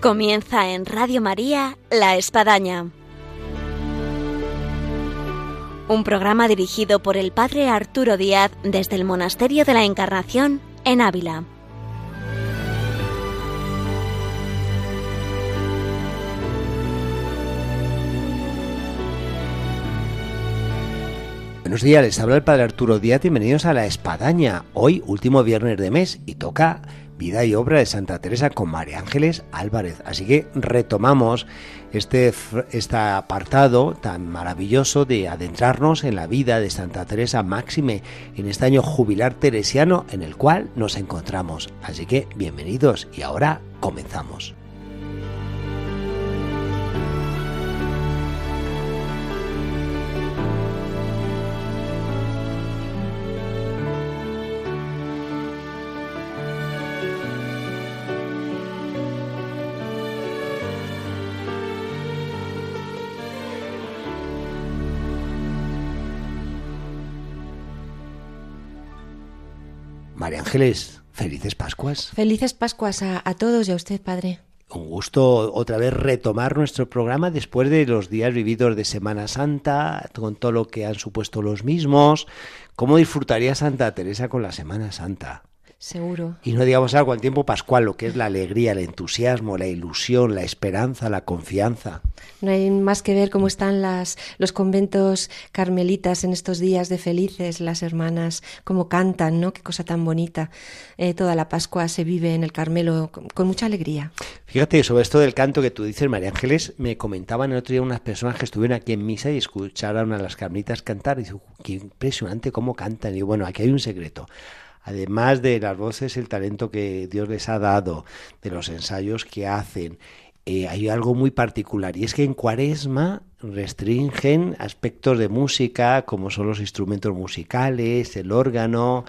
Comienza en Radio María La Espadaña. Un programa dirigido por el Padre Arturo Díaz desde el Monasterio de la Encarnación en Ávila. Buenos días, les habla el Padre Arturo Díaz, bienvenidos a La Espadaña. Hoy, último viernes de mes, y toca vida y obra de Santa Teresa con María Ángeles Álvarez. Así que retomamos este, este apartado tan maravilloso de adentrarnos en la vida de Santa Teresa Máxime en este año jubilar teresiano en el cual nos encontramos. Así que bienvenidos y ahora comenzamos. Ángeles, felices Pascuas. Felices Pascuas a, todos y a usted, Padre. Un gusto otra vez retomar nuestro programa después de los días vividos de Semana Santa, con todo lo que han supuesto los mismos. ¿Cómo disfrutaría Santa Teresa con la Semana Santa? Seguro. Y no digamos algo al tiempo pascual, lo que es la alegría, el entusiasmo, la ilusión, la esperanza, la confianza. No hay más que ver cómo están las, los conventos carmelitas en estos días de felices, las hermanas, cómo cantan, ¿no? Qué cosa tan bonita. Eh, toda la Pascua se vive en el Carmelo con, mucha alegría. Fíjate, sobre esto del canto que tú dices, María Ángeles, me comentaban el otro día unas personas que estuvieron aquí en misa y escucharon a las carmelitas cantar y dicen, qué impresionante cómo cantan. Y bueno, aquí hay un secreto además de las voces, el talento que Dios les ha dado, de los ensayos que hacen, eh, hay algo muy particular y es que en cuaresma restringen aspectos de música como son los instrumentos musicales, el órgano,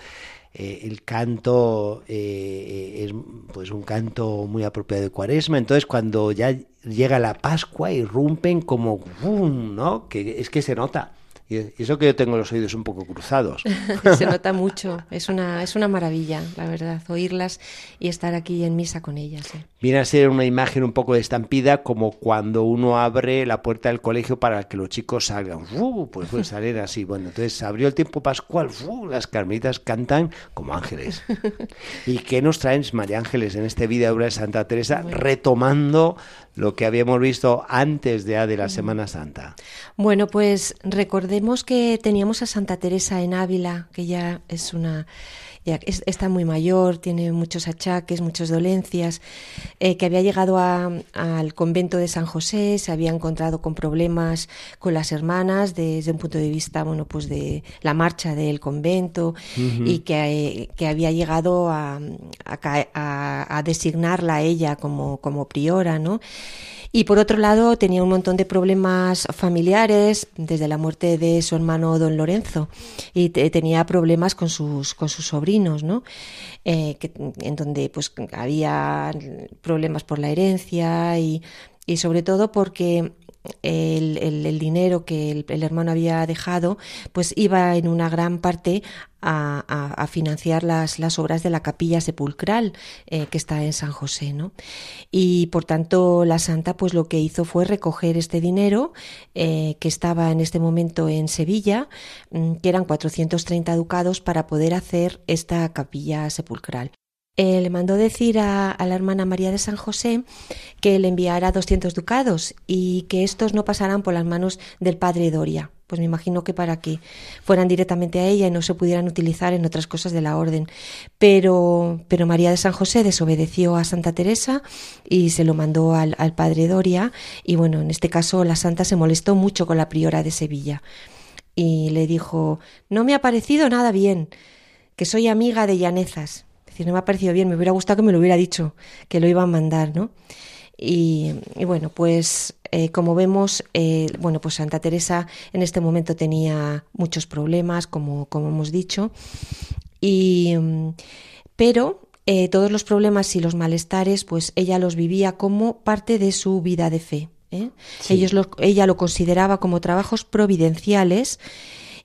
eh, el canto eh, es pues un canto muy apropiado de cuaresma entonces cuando ya llega la pascua irrumpen como ¡bum! ¿no? que es que se nota y eso que yo tengo los oídos un poco cruzados. Se nota mucho, es una, es una maravilla, la verdad, oírlas y estar aquí en misa con ellas. ¿eh? Viene a ser una imagen un poco de estampida como cuando uno abre la puerta del colegio para que los chicos salgan. Pues puede salir así. Bueno, entonces abrió el tiempo pascual, las carmelitas cantan como ángeles. ¿Y qué nos traen María Ángeles en este vídeo de Santa Teresa retomando lo que habíamos visto antes de, de la Semana Santa? Bueno, pues recordemos que teníamos a Santa Teresa en Ávila, que ya es una ya está muy mayor, tiene muchos achaques, muchas dolencias, eh, que había llegado al convento de San José, se había encontrado con problemas con las hermanas desde un punto de vista, bueno, pues de la marcha del convento y que, que, había llegado a, a, a, designarla a ella como, como priora, ¿no? Y por otro lado tenía un montón de problemas familiares desde la muerte de su hermano don Lorenzo y tenía problemas con sus, con sus sobrinos, ¿no? Eh, en donde pues había problemas por la herencia y, y sobre todo porque el, el, dinero que el, hermano había dejado, pues iba en una gran parte a, a, financiar las, las, obras de la capilla sepulcral eh, que está en San José, ¿no? Y por tanto la santa, pues lo que hizo fue recoger este dinero eh, que estaba en este momento en Sevilla, mm, que eran 430 ducados para poder hacer esta capilla sepulcral. Eh, le mandó decir a, la hermana María de San José que le enviara 200 ducados y que estos no pasaran por las manos del padre Doria. Pues me imagino que para que fueran directamente a ella y no se pudieran utilizar en otras cosas de la orden. Pero, pero María de San José desobedeció a Santa Teresa y se lo mandó al, al padre Doria. Y bueno, en este caso la santa se molestó mucho con la priora de Sevilla y le dijo: No me ha parecido nada bien, que soy amiga de llanezas decir, no me ha parecido bien, me hubiera gustado que me lo hubiera dicho, que lo iba a mandar, ¿no? Y, bueno, pues eh, como vemos, eh, bueno, pues Santa Teresa en este momento tenía muchos problemas, como, como hemos dicho, y, pero eh, todos los problemas y los malestares, pues ella los vivía como parte de su vida de fe. Ellos ella lo consideraba como trabajos providenciales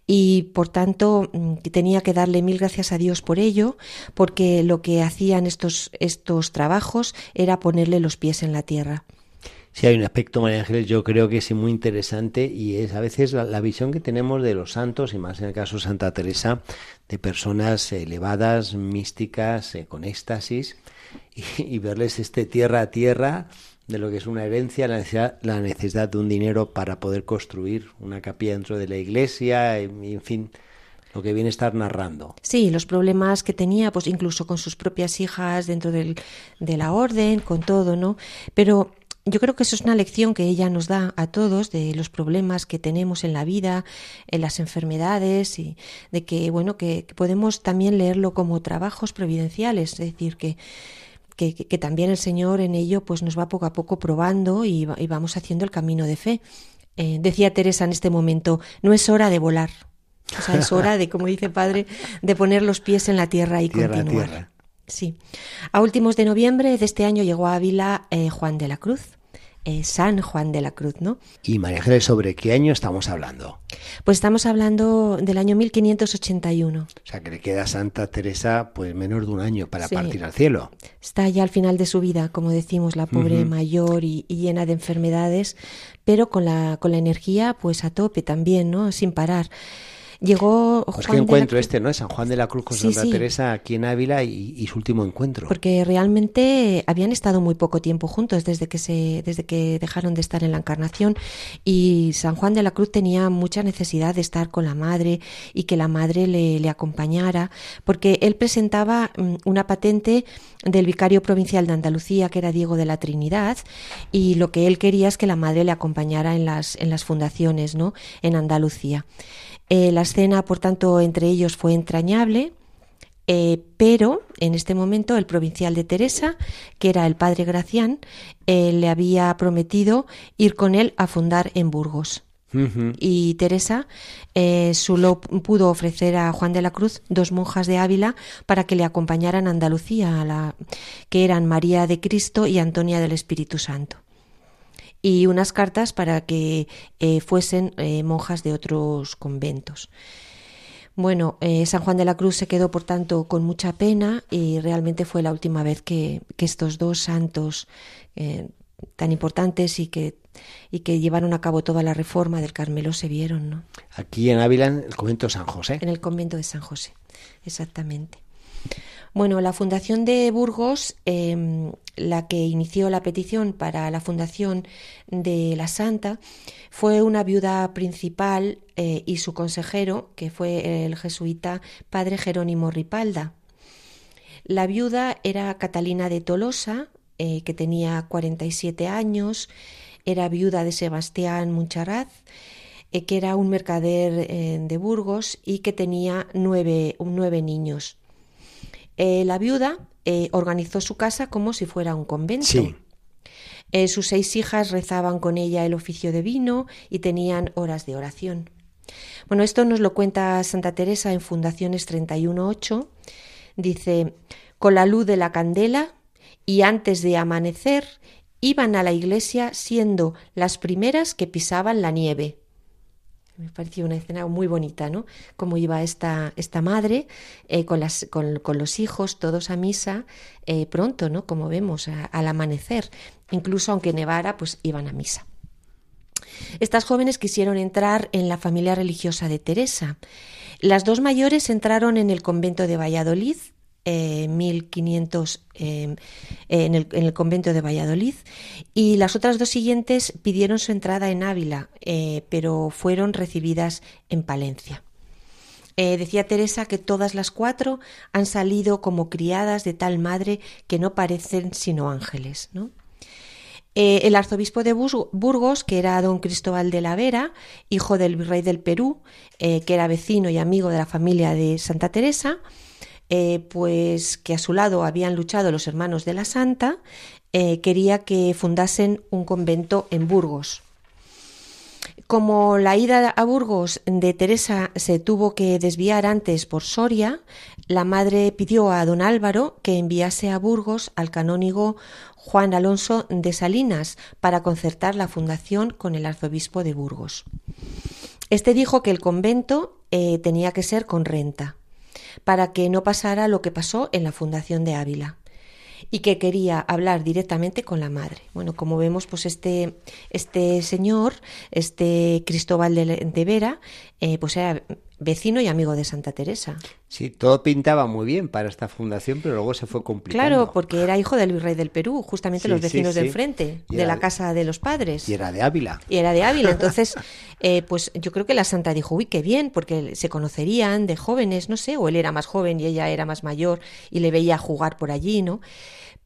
y por tanto mm, tenía que darle mil gracias a Dios por ello, porque lo que hacían estos, estos trabajos era ponerle los pies en la tierra. Sí, hay un aspecto, María Ángeles, yo creo que es muy interesante y es a veces la, visión que tenemos de los santos, y más en el caso de Santa Teresa, de personas elevadas, místicas, eh, con éxtasis, y, verles este tierra a tierra de lo que es una herencia, la necesidad, la necesidad de un dinero para poder construir una capilla dentro de la iglesia, y, en fin, lo que viene estar narrando. Sí, los problemas que tenía, pues incluso con sus propias hijas dentro del, de la orden, con todo, ¿no? Pero yo creo que eso es una lección que ella nos da a todos de los problemas que tenemos en la vida, en las enfermedades y de que bueno que, podemos también leerlo como trabajos providenciales, es decir que que, también el Señor en ello pues nos va poco a poco probando y, vamos haciendo el camino de fe. Eh, decía Teresa en este momento, no es hora de volar, o sea, es hora de, como dice Padre, de poner los pies en la tierra y continuar. Sí. A últimos de noviembre de este año llegó a Ávila eh, Juan de la Cruz, eh, San Juan de la Cruz, ¿no? Y María Ángeles, ¿sobre qué año estamos hablando? Pues estamos hablando del año 1581. O sea, que le queda a Santa Teresa pues menos de un año para partir al cielo. Está ya al final de su vida, como decimos, la pobre mayor y, y, llena de enfermedades, pero con la, con la energía pues a tope también, ¿no? Sin parar. Llegó pues qué encuentro este, ¿no? San Juan de la Cruz con Santa Teresa aquí en Ávila y, su último encuentro. Porque realmente habían estado muy poco tiempo juntos desde que se, desde que dejaron de estar en la Encarnación y San Juan de la Cruz tenía mucha necesidad de estar con la madre y que la madre le, le acompañara, porque él presentaba mm, una patente del vicario provincial de Andalucía, que era Diego de la Trinidad, y lo que él quería es que la madre le acompañara en las, en las fundaciones, ¿no? En Andalucía. Eh, la escena, por tanto, entre ellos fue entrañable, eh, pero en este momento el provincial de Teresa, que era el padre Gracián, eh, le había prometido ir con él a fundar en Burgos. Y Teresa solo pudo ofrecer a Juan de la Cruz dos monjas de Ávila para que le acompañaran a Andalucía, a la, que eran María de Cristo y Antonia del Espíritu Santo y unas cartas para que eh, fuesen eh, monjas de otros conventos. Bueno, eh, San Juan de la Cruz se quedó, por tanto, con mucha pena y realmente fue la última vez que, estos dos santos tan importantes y que, y que llevaron a cabo toda la reforma del Carmelo se vieron. ¿no? Aquí en Ávila, en el convento de San José. En el convento de San José, exactamente. Bueno, la Fundación de Burgos, em, la que inició la petición para la fundación de la Santa, fue una viuda principal eh, y su consejero, que fue el jesuita padre Jerónimo Ripalda. La viuda era Catalina de Tolosa, eh, que tenía 47 años, era viuda de Sebastián Muncharaz, eh, que era un mercader de Burgos y que tenía nueve, nueve niños. Eh, la viuda eh, organizó su casa como si fuera un convento. Eh, sus seis hijas rezaban con ella el oficio de vino y tenían horas de oración. Bueno, esto nos lo cuenta Santa Teresa en Fundaciones 31.8. Dice, con la luz de la candela y antes de amanecer iban a la iglesia siendo las primeras que pisaban la nieve. Me pareció una escena muy bonita, ¿no? Cómo iba esta, esta madre eh, con, las, con, los hijos, todos a misa, eh, pronto, ¿no? Como vemos, al amanecer. Incluso aunque nevara, pues iban a misa. Estas jóvenes quisieron entrar en la familia religiosa de Teresa. Las dos mayores entraron en el convento de Valladolid 1500 eh, em, en, el, en, el, convento de Valladolid y las otras dos siguientes pidieron su entrada en Ávila, eh, pero fueron recibidas en Palencia. Eh, decía Teresa que todas las cuatro han salido como criadas de tal madre que no parecen sino ángeles. el arzobispo de Burgos, que era don Cristóbal de la Vera, hijo del virrey del Perú, que era vecino y amigo de la familia de Santa Teresa, eh, pues que a su lado habían luchado los hermanos de la Santa, eh, quería que fundasen un convento en Burgos. Como la ida a Burgos de Teresa se tuvo que desviar antes por Soria, la madre pidió a don Álvaro que enviase a Burgos al canónigo Juan Alonso de Salinas para concertar la fundación con el arzobispo de Burgos. Este dijo que el convento eh, tenía que ser con renta, para que no pasara lo que pasó en la Fundación de Ávila y que quería hablar directamente con la madre. Bueno, como vemos, pues este, este señor, este Cristóbal de, Vera, eh, pues era vecino y amigo de Santa Teresa. Sí, todo pintaba muy bien para esta fundación, pero luego se fue complicando. Claro, porque era hijo del virrey del Perú, justamente los vecinos del frente, de la casa de los padres. Y era de Ávila. Y era de Ávila. Entonces, eh, pues yo creo que la santa dijo, uy, qué bien, porque se conocerían de jóvenes, no sé, o él era más joven y ella era más mayor y le veía jugar por allí, ¿no?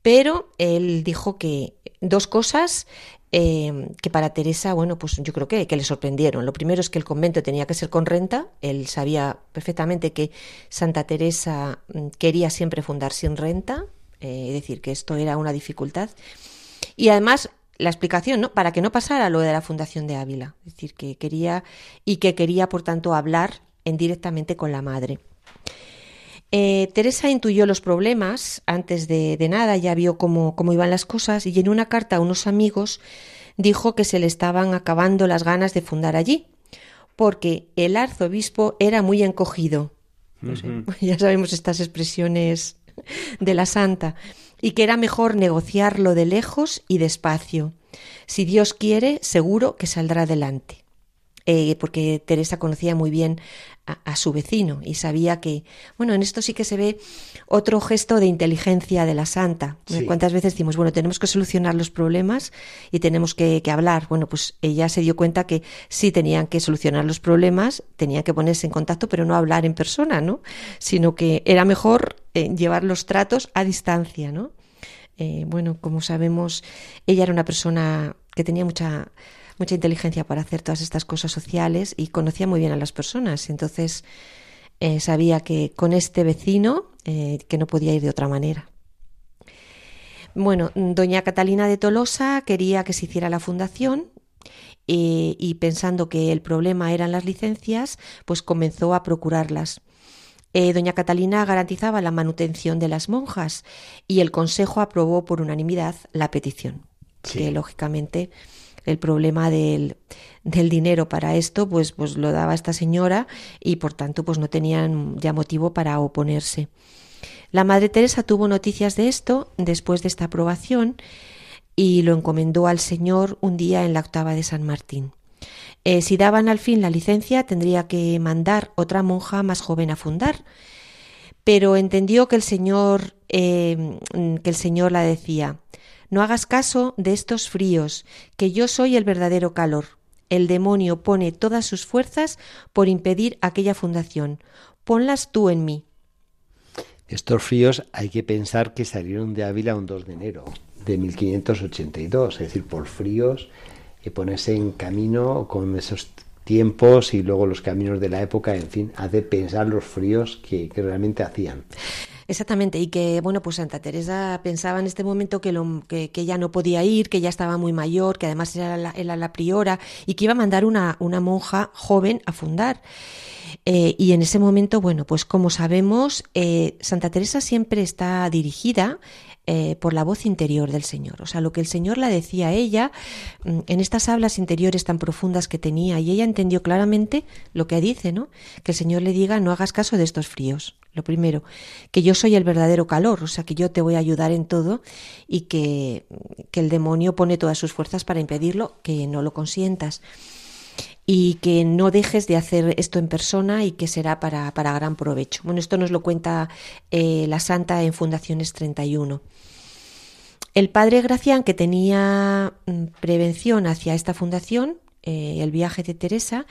Pero él dijo que dos cosas eh, que para Teresa, bueno, pues yo creo que, que, le sorprendieron. Lo primero es que el convento tenía que ser con renta. Él sabía perfectamente que Santa Teresa mm, quería siempre fundar sin renta, eh, es decir, que esto era una dificultad. Y además la explicación, ¿no? Para que no pasara lo de la fundación de Ávila, es decir, que quería y que quería, por tanto, hablar en directamente con la madre. Eh, Teresa intuyó los problemas antes de, nada, ya vio cómo, cómo, iban las cosas y en una carta a unos amigos dijo que se le estaban acabando las ganas de fundar allí, porque el arzobispo era muy encogido. ya sabemos estas expresiones de la santa, y que era mejor negociarlo de lejos y despacio. Si Dios quiere, seguro que saldrá adelante. Eh, porque Teresa conocía muy bien a, su vecino y sabía que, bueno, en esto sí que se ve otro gesto de inteligencia de la santa. ¿Cuántas veces decimos, bueno, tenemos que solucionar los problemas y tenemos que, hablar? Bueno, pues ella se dio cuenta que sí tenían que solucionar los problemas, tenían que ponerse en contacto, pero no hablar en persona, ¿no? Sino que era mejor eh, llevar los tratos a distancia, ¿no? Eh, bueno, como sabemos, ella era una persona que tenía mucha mucha inteligencia para hacer todas estas cosas sociales y conocía muy bien a las personas. Entonces eh, sabía que con este vecino eh, que no podía ir de otra manera. Bueno, doña Catalina de Tolosa quería que se hiciera la fundación y, y pensando que el problema eran las licencias, pues comenzó a procurarlas. Eh, doña Catalina garantizaba la manutención de las monjas y el Consejo aprobó por unanimidad la petición, que lógicamente el problema del, del, dinero para esto, pues, pues lo daba esta señora y por tanto pues no tenían ya motivo para oponerse. La Madre Teresa tuvo noticias de esto después de esta aprobación y lo encomendó al Señor un día en la octava de San Martín. Eh, si daban al fin la licencia, tendría que mandar otra monja más joven a fundar, pero entendió que el Señor, eh, que el Señor la decía, no hagas caso de estos fríos, que yo soy el verdadero calor. El demonio pone todas sus fuerzas por impedir aquella fundación. Ponlas tú en mí. Estos fríos hay que pensar que salieron de Ávila un 2 de enero de 1582, es decir, por fríos y ponerse en camino con esos tiempos y luego los caminos de la época, en fin, hace pensar los fríos que, que realmente hacían. Exactamente, y que, bueno, pues Santa Teresa pensaba en este momento que, lo, que, que ella no podía ir, que ya estaba muy mayor, que además era la, la priora y que iba a mandar una, una monja joven a fundar. Eh, y en ese momento, bueno, pues como sabemos, eh, Santa Teresa siempre está dirigida eh, por la voz interior del Señor. O sea, lo que el Señor la decía a ella mm, en estas hablas interiores tan profundas que tenía, y ella entendió claramente lo que dice, ¿no? Que el Señor le diga, no hagas caso de estos fríos. Lo primero, que yo soy el verdadero calor, o sea, que yo te voy a ayudar en todo y que, que el demonio pone todas sus fuerzas para impedirlo, que no lo consientas y que no dejes de hacer esto en persona y que será para, para gran provecho. Bueno, esto nos lo cuenta eh, la Santa en Fundaciones 31. El padre Gracián, que tenía mm, prevención hacia esta fundación, eh, el viaje de Teresa,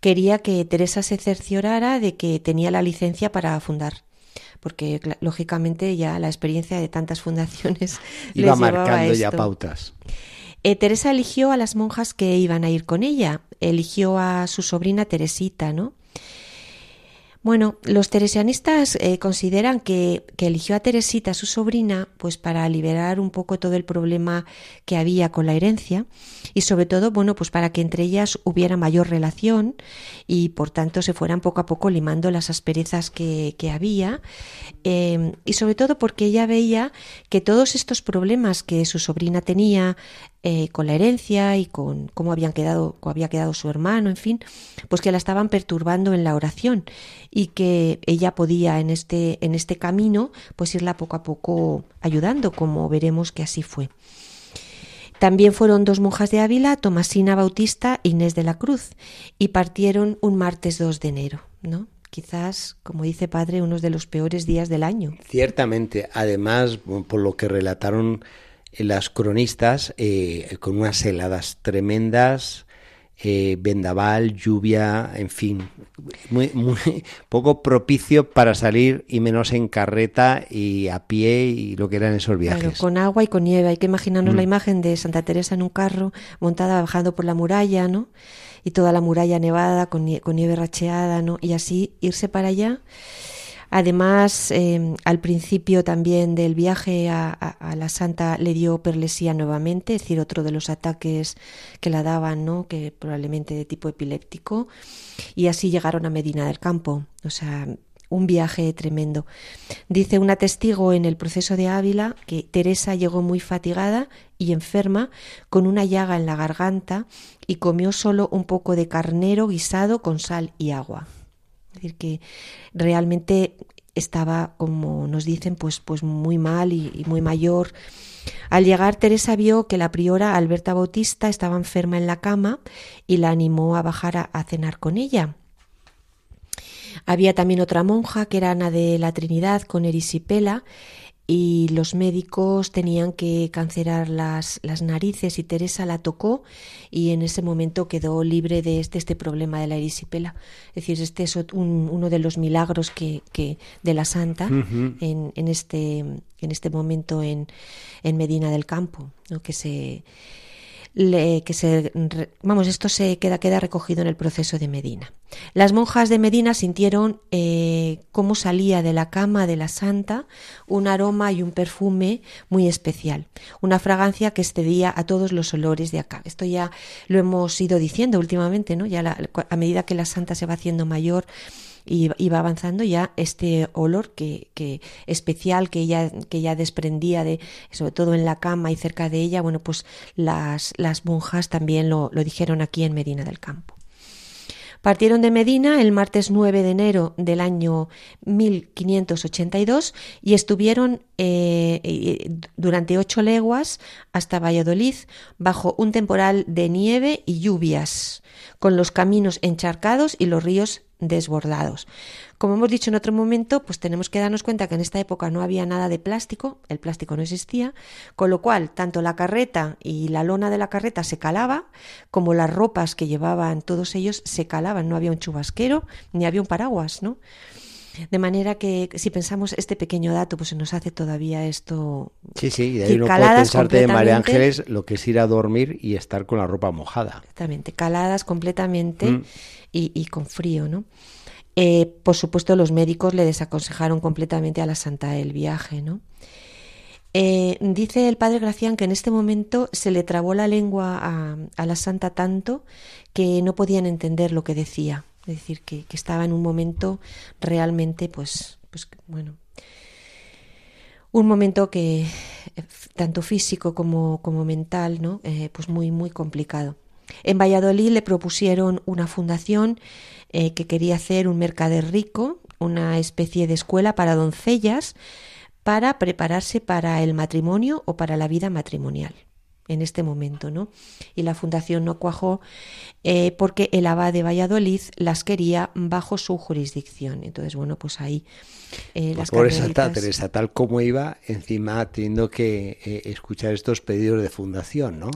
quería que Teresa se cerciorara de que tenía la licencia para fundar porque lógicamente ya la experiencia de tantas fundaciones iba marcando ya pautas. Eh, Teresa eligió a las monjas que iban a ir con ella, eligió a su sobrina Teresita, ¿no? Bueno, los teresianistas eh, consideran que, eligió a Teresita, su sobrina, pues para liberar un poco todo el problema que había con la herencia y sobre todo, bueno, pues para que entre ellas hubiera mayor relación y por tanto se fueran poco a poco limando las asperezas que, había em, y sobre todo porque ella veía que todos estos problemas que su sobrina tenía eh, con la herencia y con cómo habían quedado, cómo había quedado su hermano, en fin, pues que la estaban perturbando en la oración y que ella podía en este, en este camino, pues irla poco a poco ayudando, como veremos que así fue. También fueron dos monjas de Ávila, Tomasina Bautista e Inés de la Cruz, y partieron un martes 2 de enero, ¿no? Quizás, como dice padre, uno de los peores días del año. Ciertamente, además, por lo que relataron las cronistas, eh, con unas heladas tremendas, eh, vendaval, lluvia, en fin, muy, muy poco propicio para salir y menos en carreta y a pie y lo que eran esos viajes. con agua y con nieve. Hay que imaginarnos la mm. imagen de Santa Teresa en un carro montada bajando por la muralla, ¿no? Y toda la muralla nevada con, con nieve racheada, ¿no? Y así irse para allá Además, em, al principio también del viaje a, la Santa le dio perlesía nuevamente, es decir, otro de los ataques que la daban, ¿no? que probablemente de tipo epiléptico, y así llegaron a Medina del Campo. O sea, un viaje tremendo. Dice una testigo en el proceso de Ávila que Teresa llegó muy fatigada y enferma, con una llaga en la garganta, y comió solo un poco de carnero guisado con sal y agua. Decir, que realmente estaba, como nos dicen, pues, pues muy mal y, muy mayor. Al llegar, Teresa vio que la priora Alberta Bautista estaba enferma en la cama y la animó a bajar a cenar con ella. Había también otra monja que era Ana de la Trinidad con erisipela y los médicos tenían que cancelar las, las, narices y Teresa la tocó y en ese momento quedó libre de este, este problema de la erisipela. Es decir, este es uno de los milagros que, que de la santa en, en, este, en este momento en, en Medina del Campo, ¿no? que se que se, vamos, esto se queda, queda recogido en el proceso de Medina. Las monjas de Medina sintieron eh, cómo salía de la cama de la santa un aroma y un perfume muy especial, una fragancia que excedía a todos los olores de acá. Esto ya lo hemos ido diciendo últimamente, ¿no? Ya a medida que la santa se va haciendo mayor, y, va avanzando ya este olor que, que, especial que ella, que ella desprendía de, sobre todo en la cama y cerca de ella, bueno, pues las, las monjas también lo, lo dijeron aquí en Medina del Campo. Partieron de Medina el martes 9 de enero del año 1582 y estuvieron eh, durante ocho leguas hasta Valladolid bajo un temporal de nieve y lluvias, con los caminos encharcados y los ríos desbordados. Como hemos dicho en otro momento, pues tenemos que darnos cuenta que en esta época no había nada de plástico, el plástico no existía, con lo cual tanto la carreta y la lona de la carreta se calaba, como las ropas que llevaban todos ellos se calaban, no había un chubasquero ni había un paraguas, ¿no? De manera que si pensamos este pequeño dato, pues se nos hace todavía esto. Sí, sí, y ahí no puede pensarte de María Ángeles lo que es ir a dormir y estar con la ropa mojada. Exactamente, caladas completamente mm. Y, con frío, ¿no? Eh, por supuesto, los médicos le desaconsejaron completamente a la santa el viaje, ¿no? Eh, dice el padre Gracián que en este momento se le trabó la lengua a, a, la santa tanto que no podían entender lo que decía. Es decir, que, estaba en un momento realmente, pues, pues bueno, un momento que eh, tanto físico como, como mental, ¿no? Eh, pues muy, muy complicado. En Valladolid le propusieron una fundación eh, que quería hacer un mercader rico, una especie de escuela para doncellas, para prepararse para el matrimonio o para la vida matrimonial en este momento, ¿no? Y la fundación no cuajó eh, porque el abad de Valladolid las quería bajo su jurisdicción. Entonces, bueno, pues ahí eh, las Por Santa Teresa, tal como iba, encima teniendo que eh, escuchar estos pedidos de fundación, ¿no?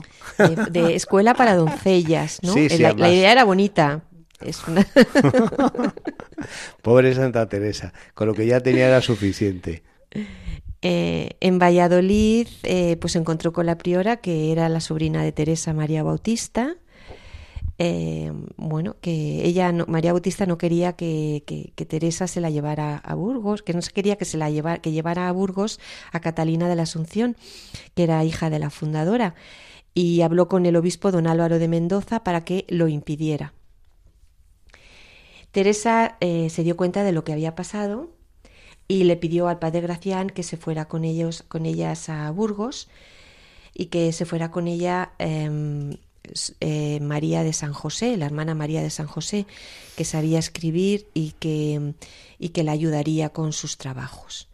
De, escuela para doncellas, ¿no? Sí, la, la, idea era bonita. Es una... Pobre Santa Teresa, con lo que ya tenía era suficiente. Eh, en Valladolid eh, pues encontró con la priora que era la sobrina de Teresa María Bautista. Eh, bueno, que ella, María Bautista, no quería que, Teresa se la llevara a Burgos, que no se quería que se la llevara, que llevara a Burgos a Catalina de la Asunción, que era hija de la fundadora, y habló con el obispo don Álvaro de Mendoza para que lo impidiera. Teresa se dio cuenta de lo que había pasado y le pidió al padre Gracián que se fuera con ellos, con ellas a Burgos. y que se fuera con ella em, eh, María de San José, la hermana María de San José, que sabía escribir y que, y que la ayudaría con sus trabajos.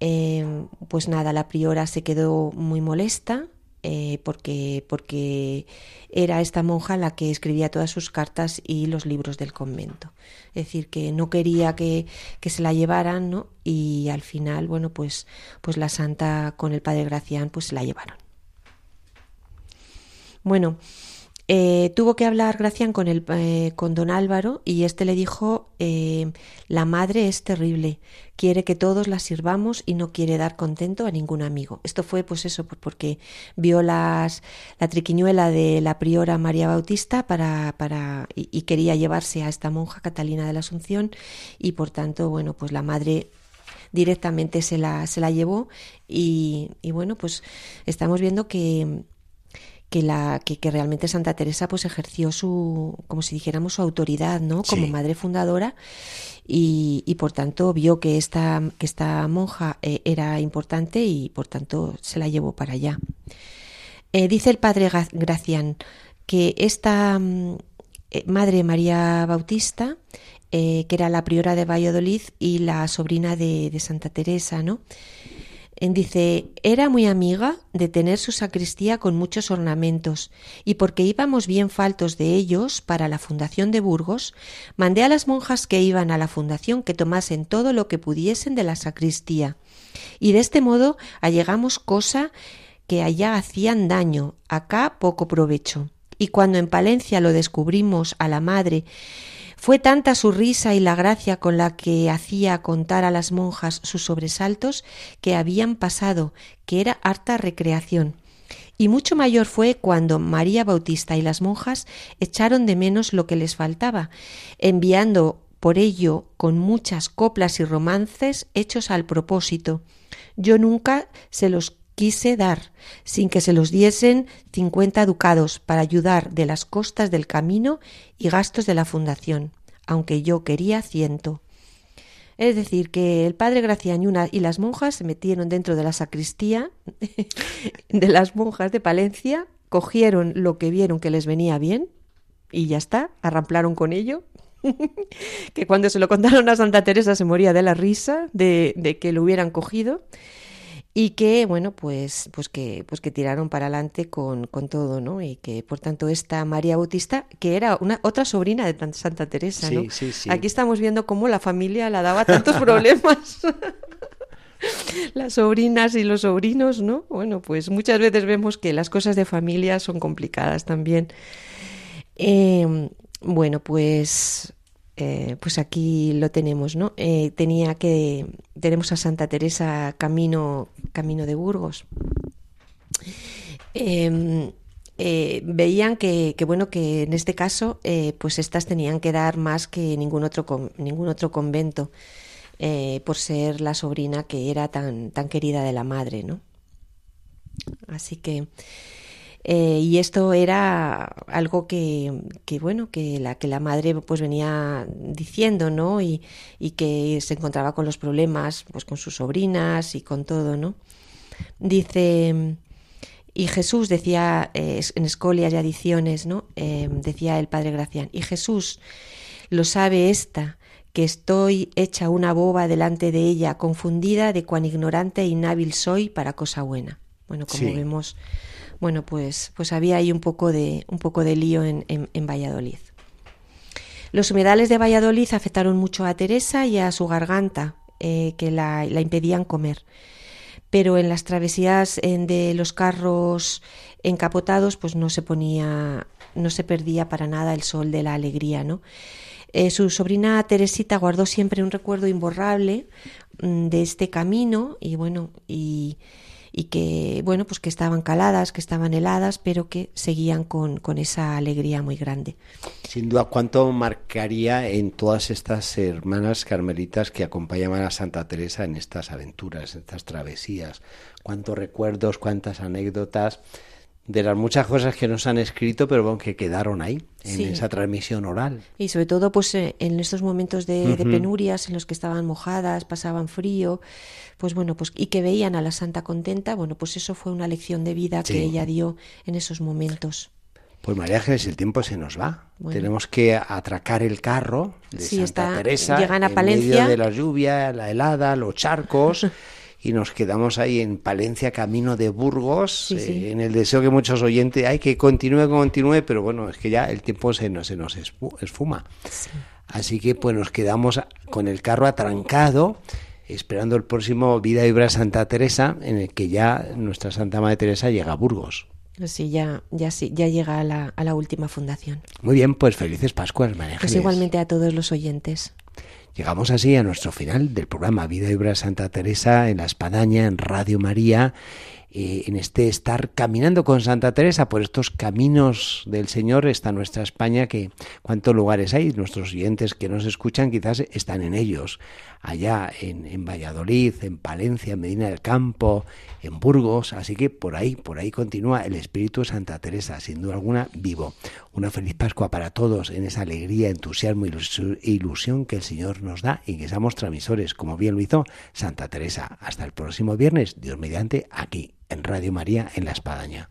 Em, pues nada, la priora se quedó muy molesta eh, porque, porque era esta monja la que escribía todas sus cartas y los libros del convento. Es decir, que no quería que, que se la llevaran, ¿no? Y al final, bueno, pues, pues la santa con el padre Gracián, pues se la llevaron. Bueno, eh, tuvo que hablar Gracián con, el, eh, con don Álvaro y este le dijo, eh, la madre es terrible, quiere que todos la sirvamos y no quiere dar contento a ningún amigo. Esto fue pues eso, porque vio las, la triquiñuela de la priora María Bautista para, para, y, quería llevarse a esta monja Catalina de la Asunción y por tanto, bueno, pues la madre directamente se la, se la llevó y bueno, pues estamos viendo que que la que, que, realmente Santa Teresa pues ejerció su como si dijéramos su autoridad no como madre fundadora. Y, y, por tanto vio que esta que esta monja eh, era importante y por tanto se la llevó para allá. Eh, dice el padre Gracián que esta mm, eh, madre María Bautista que era la priora de Valladolid y la sobrina de, de Santa Teresa no Dice, era muy amiga de tener su sacristía con muchos ornamentos, y porque íbamos bien faltos de ellos para la fundación de Burgos, mandé a las monjas que iban a la fundación que tomasen todo lo que pudiesen de la sacristía. Y de este modo allegamos cosa que allá hacían daño, acá poco provecho. Y cuando en Palencia lo descubrimos a la madre fue tanta su risa y la gracia con la que hacía contar a las monjas sus sobresaltos que habían pasado, que era harta recreación. Y mucho mayor fue cuando María Bautista y las monjas echaron de menos lo que les faltaba, enviando por ello con muchas coplas y romances hechos al propósito. Yo nunca se los quise dar, sin que se los diesen cincuenta ducados para ayudar de las costas del camino y gastos de la fundación, aunque yo quería ciento. Es decir, que el padre Graciañuna y las monjas se metieron dentro de la sacristía de las monjas de Palencia, cogieron lo que vieron que les venía bien y ya está, arramplaron con ello. que cuando se lo contaron a Santa Teresa se moría de la risa de, de que lo hubieran cogido y que bueno pues pues que pues que tiraron para adelante con, con, todo no y que por tanto esta María Bautista que era una otra sobrina de Santa Teresa no aquí estamos viendo cómo la familia la daba tantos problemas. Las sobrinas y los sobrinos no bueno pues muchas veces vemos que las cosas de familia son complicadas también. Em, bueno pues eh, pues aquí lo tenemos, ¿no? Eh, tenía que tenemos a Santa Teresa camino camino de Burgos. Em, eh, veían que, bueno que en este caso pues estas tenían que dar más que ningún otro ningún otro convento por ser la sobrina que era tan tan querida de la madre, ¿no? Así que eh, y esto era algo que, que, bueno, que la, que la madre pues venía diciendo, ¿no? Y, y, que se encontraba con los problemas, pues con sus sobrinas y con todo, ¿no? Dice, y Jesús decía eh, en escolias y adiciones, ¿no? Eh, decía el padre Gracián, y Jesús lo sabe esta, que estoy hecha una boba delante de ella, confundida de cuán ignorante e inhábil soy para cosa buena. Bueno, como vemos, bueno, pues, pues había ahí un poco de, un poco de lío en, en, Valladolid. Los humedales de Valladolid afectaron mucho a Teresa y a su garganta, eh, que la, la, impedían comer. Pero en las travesías de los carros encapotados, pues no se ponía, no se perdía para nada el sol de la alegría, ¿no? Eh, su sobrina Teresita guardó siempre un recuerdo imborrable mm, de este camino y bueno, y, y que, bueno, pues que estaban caladas, que estaban heladas, pero que seguían con, con esa alegría muy grande. Sin duda, ¿cuánto marcaría en todas estas hermanas carmelitas que acompañaban a Santa Teresa en estas aventuras, en estas travesías? ¿Cuántos recuerdos, cuántas anécdotas? De las muchas cosas que nos han escrito, pero que quedaron ahí, en esa transmisión oral. Y sobre todo, pues eh, en estos momentos de, penurias en los que estaban mojadas, pasaban frío, pues bueno, pues y que veían a la Santa contenta, bueno, pues eso fue una lección de vida que ella dio en esos momentos. Pues María Ángeles, el tiempo se nos va. Tenemos que atracar el carro de Santa Teresa llegan a en Palencia. medio de la lluvia, la helada, los charcos. y nos quedamos ahí en Palencia, camino de Burgos, eh, en el deseo que muchos oyentes hay que continúe, continúe, pero bueno, es que ya el tiempo se nos, se nos esfuma. Así que pues nos quedamos con el carro atrancado, esperando el próximo Vida y Obra Santa Teresa, en el que ya nuestra Santa Madre Teresa llega a Burgos. Sí, ya, ya, sí, ya llega a la, a la última fundación. Muy bien, pues felices Pascuas, María Pues igualmente a todos los oyentes. Llegamos así a nuestro final del programa Vida y Obra Santa Teresa en la Espadaña, en Radio María, eh, en este estar caminando con Santa Teresa por estos caminos del Señor, está nuestra España, que cuántos lugares hay, nuestros oyentes que nos escuchan quizás están en ellos allá en, Valladolid, en Palencia, en Medina del Campo, en Burgos, así que por ahí, por ahí continúa el espíritu de Santa Teresa, sin duda alguna vivo. Una feliz Pascua para todos en esa alegría, entusiasmo e ilusión que el Señor nos da y que seamos transmisores, como bien lo hizo Santa Teresa. Hasta el próximo viernes, Dios mediante, aquí en Radio María, en La Espadaña.